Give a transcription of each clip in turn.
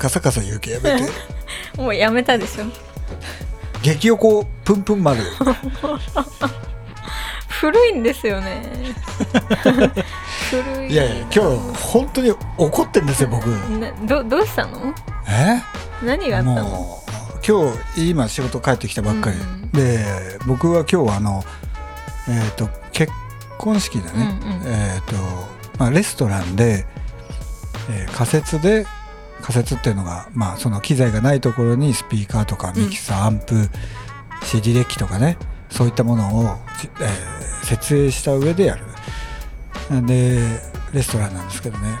カサカサ言うけやめて。もうやめたでしょ。激横プンプン丸。古いんですよね。古 いいやい。や今日本当に怒ってんですよ僕。などどうしたの？え？何があったの？今日今仕事帰ってきたばっかり、うんで僕は今日はあのえっ、と結婚式でね、うんうん。えっ、と、まあ、レストランで、えー仮設で仮設っていうのが、まあ、その機材がないところにスピーカーとかミキサー、アンプ CD デッキとかねそういったものを、じえー設営した上でやる。でレストランなんですけどね。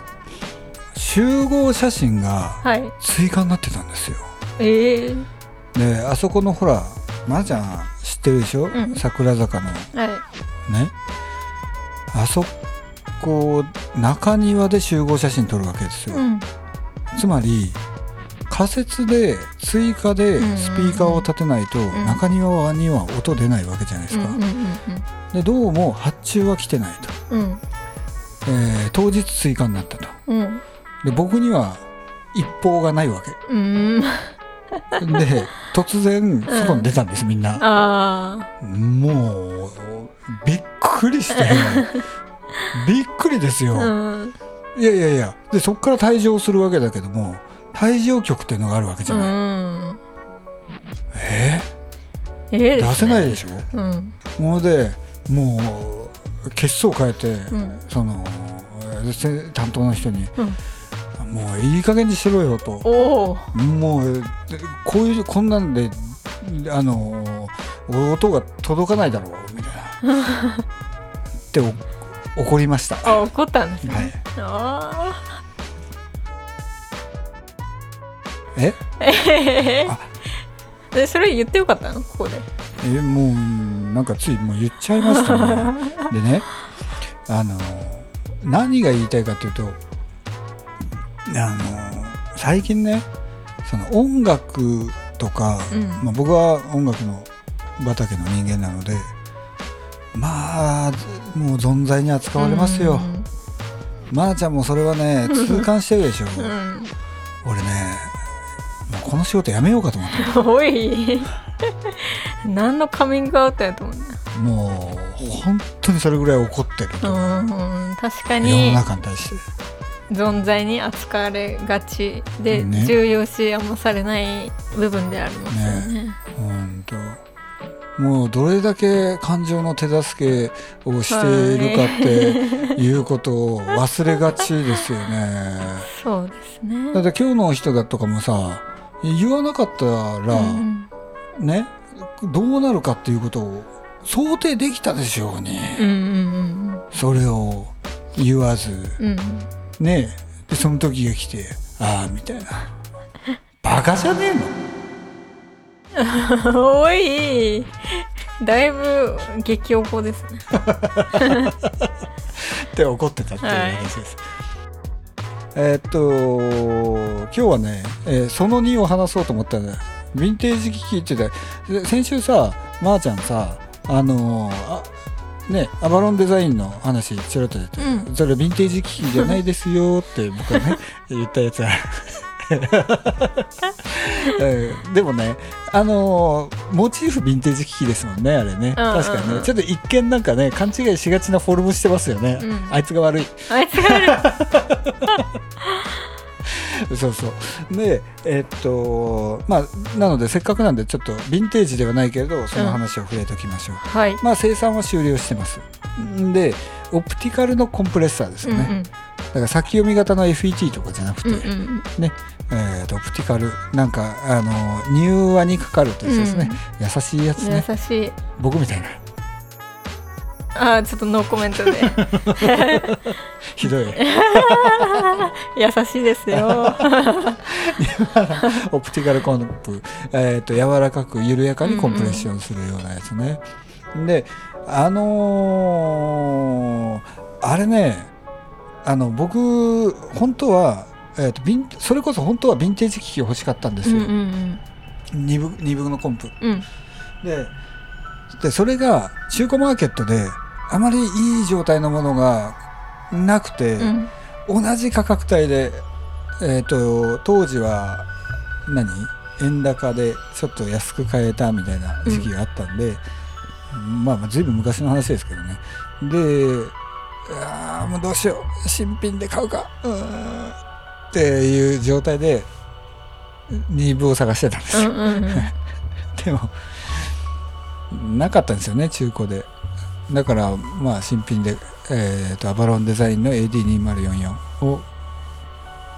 集合写真がはい。追加になってたんですよ。ええであそこのほらまー、ちゃん知ってるでしょ、ん。桜坂の。はい。ね。あそこ中庭で集合写真撮るわけですよ、うんつまり仮設で追加でうんうんうん。スピーカーを立てないとん。中庭には音出ないわけじゃないですか、うんうんでどうも発注は来てないと、うん。うんえー当日追加になったと。うん。で僕には一報がないわけ。うん。で突然外に出たんです、みんな。あもうびっくりして。びっくりですよ、あうんいやいやいやでそこから退場するわけだけども退場曲っていうのがあるわけじゃうない、んええ？えー？出せないでしょ？うん。もうでもう血相変えて、うん。そのせ担当の人にうん「もういい加減にしろよ」と。おお「もうでこういうこんなんであの音が届かないだろう」みたいな。ってお怒りました。あ怒ったんですね、はい。あえ？あえあ。でそれ言ってよかったの？ここで。えもうなんかついもう言っちゃいましたね。でねあの何が言いたいかというとあの最近ねその音楽とか、うん。まあ、僕は音楽の畑の人間なのでまあもう存在に扱われますよ。まー、ちゃんもそれはね痛感してるでしょ。うん、うん俺ねもうこの仕事やめようかと思って。おい。何のカミングアウトやと思うねもう本当にそれぐらい怒ってると、うんうん確か世のに中に対して。存在に扱われがちで、ね。重要視あんまされない部分でありますよね。本当もうどれだけ感情の手助けをしているかっていうことを忘れがちですよね。そうですね。だって今日の人だとかもさ言わなかったら、うんねどうなるかっていうことを想定できたでしょうに、うんうんそれを言わず。うんうんね。でその時が来てああみたいな。バカじゃねえの？うん おいだいぶ激おこですね。って怒ってたっていう話です。えーっと今日はね、えーその2を話そうと思ったら、ね、ヴィンテージ機器って言って先週さまー、ちゃんさあのーあねアバロンデザインの話ちょろっと出て、うそれヴィンテージ機器じゃないですよって僕はね 言ったやつは うん。でもねあのーモチーフヴィンテージ機器ですもんねあれね、うんうんうん。確かにね。ちょっと一見なんかね勘違いしがちなフォルムしてますよね、うん。あいつが悪い。あいつがある そうそう。でえっとまあなのでせっかくなんでちょっとヴィンテージではないけれどその話を触れておきましょう、はい。まあ生産は終了してます。んでオプティカルのコンプレッサーですよね、うんだから先読み型の FET とかじゃなくて、うんうんうん。ねえーとオプティカルなんかあの柔和にかかるというやつですね、優しいやつね。優しい。僕みたいな。あーちょっとノーコメントで。ひどい。優しいですよ。オプティカルコンプ、えー、と柔らかく緩やかにコンプレッションするようなやつね。であのーあれねあの僕本当は、えー、とそれこそ本当はヴィンテージ機器欲しかったんですよ、うんうん二部二部のコンプ。うん。うんででそれが中古マーケットであまりいい状態のものがなくて、うん。同じ価格帯でえっ、と当時は何？円高でちょっと安く買えたみたいな時期があったんで、まあまあ随分昔の話ですけどね。でもうどうしよう。新品で買うか。うっていう状態で2部を探してたんです。よ、うんうんうん。でもなかったんですよね中古で。だからまあ新品で、えー、とアバロンデザインの AD2044 を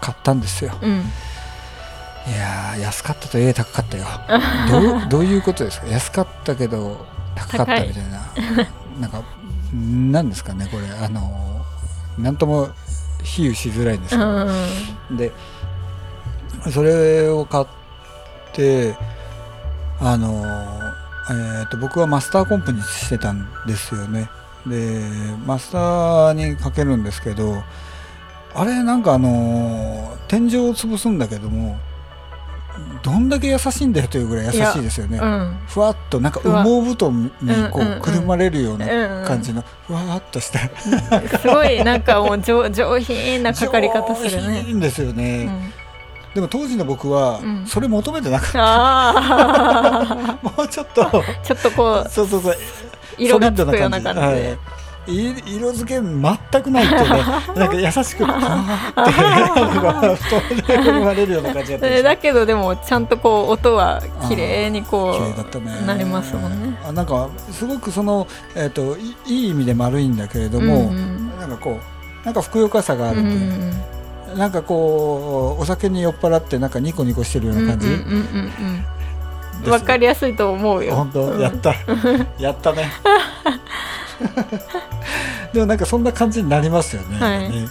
買ったんですよ。うん。いやー安かったとええ高かったよ。どうどういうことですか？安かったけど高かったみたいな。なんかなんですかねこれ。あのなんとも比喩しづらいんですけうど、んうん。でそれを買ってあの、えー、と僕はマスターコンプにしてたんですよね。でマスターにかけるんですけどあれなんかあの天井を潰すんだけどもどんだけ優しいんだよというぐらい優しいですよね。うん。ふわっとなんか羽毛布団にこうんうんううん。くるまれるようなうんうん。感じのふわっとした。すごいなんかもう上上品なかかり方する上ね。品ですようね、ん、でも当時の僕はうん。それ求めてなかった、あ もうちょっと。あちょっとこうそうそうそう。色がつくような感じで。はいい色付け全くないっていうね なんか優しくふわー。って布団でくるまれるような感じだっただけどでもちゃんとこう音は綺麗にこ綺麗だったね。うなりますもんね。あなんかすごくその、えー、といいい意味で丸いんだけれども、うんなんかこうなんかふくよかさがあうんうるっていう、んなんかこうお酒に酔っ払ってなんかニコニコしてるよううんな感じ、うんうんうんかりやすいと思うよ。本当、うんやった。やったね でもなんかそんな感じになりますよね,、はい。ね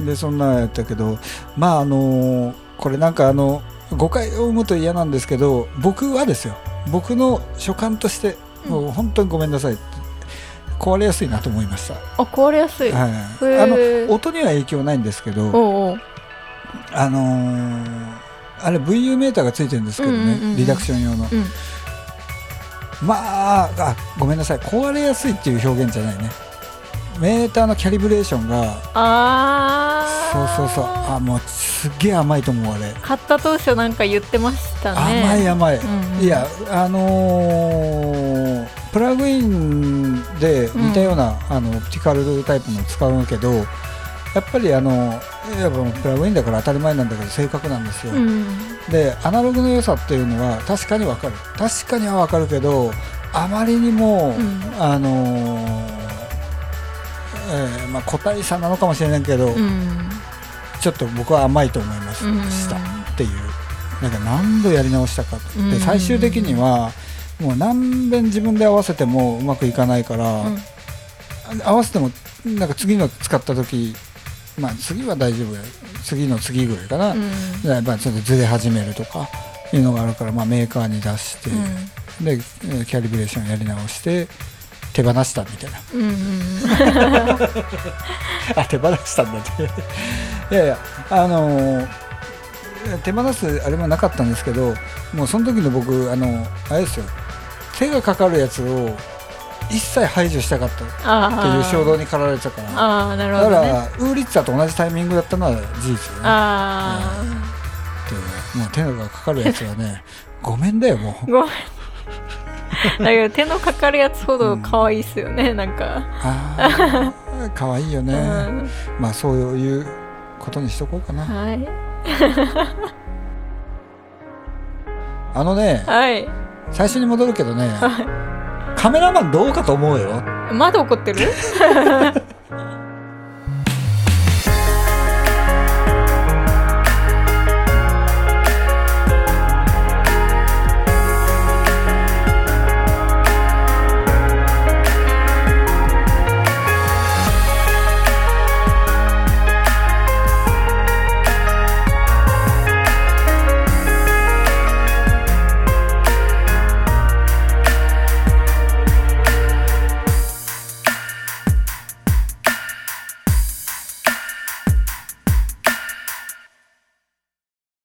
でそんなやったけどまああのこれなんかあの誤解を生むと嫌なんですけど僕はですよ。僕の所感としてもう本当にごめんなさい。壊れやすいなと思いました、あ壊れやすい。はい、へあのー音には影響ないんですけどあのーあれ VU メーターがついてるんですけどね、うんうんうんうん。リダクション用の。うんまああごめんなさい。壊れやすいっていう表現じゃないね。メーターのキャリブレーションがああ。そうそうそう。あもうすっげえ甘いと思うあれ、買った当初なんか言ってましたね。甘い甘い、うんうん。いやあのープラグインで似たような、あのオプティカルタイプの使うけどやっぱりあのやっぱプラグインだから当たり前なんだけど正確なんですよ、うん。でアナログの良さっていうのは確かにわかる。確かにはわかるけどあまりにも、うん。あのーえーまあ、個体差なのかもしれないけど、うん。ちょっと僕は甘いと思いましたっていう。なんか何度やり直したかと、うん。で最終的にはもう何遍自分で合わせてもうまくいかないから、うん。合わせてもなんか次の使った時まあ次は大丈夫や。次の次ぐらいかな、うん。やっぱりちょっとずれ始めるとかいうのがあるから、まあ、メーカーに出して、でえーキャリブレーションやり直して手放したみたいな。うんうん あ手放したんだって。いやいやあのー手放すあれもなかったんですけどもうその時の僕あのあれですよ。手がかかるやつを一切排除したかった。ってあいう衝動に駆られてたからああなるだかほどね。らウーリッツァと同じタイミングだったのは事実よね。あでもう手がかかるやつはね ごめんだよもう。あごめん。だけど手のかかるやつほど可愛いっすよね、なんか、ああかわいいよね、うん。まあそういうことにしとこうかな。はい。あのねはい。最初に戻るけどねはカメラマンどうかと思うよ。まだ怒ってる？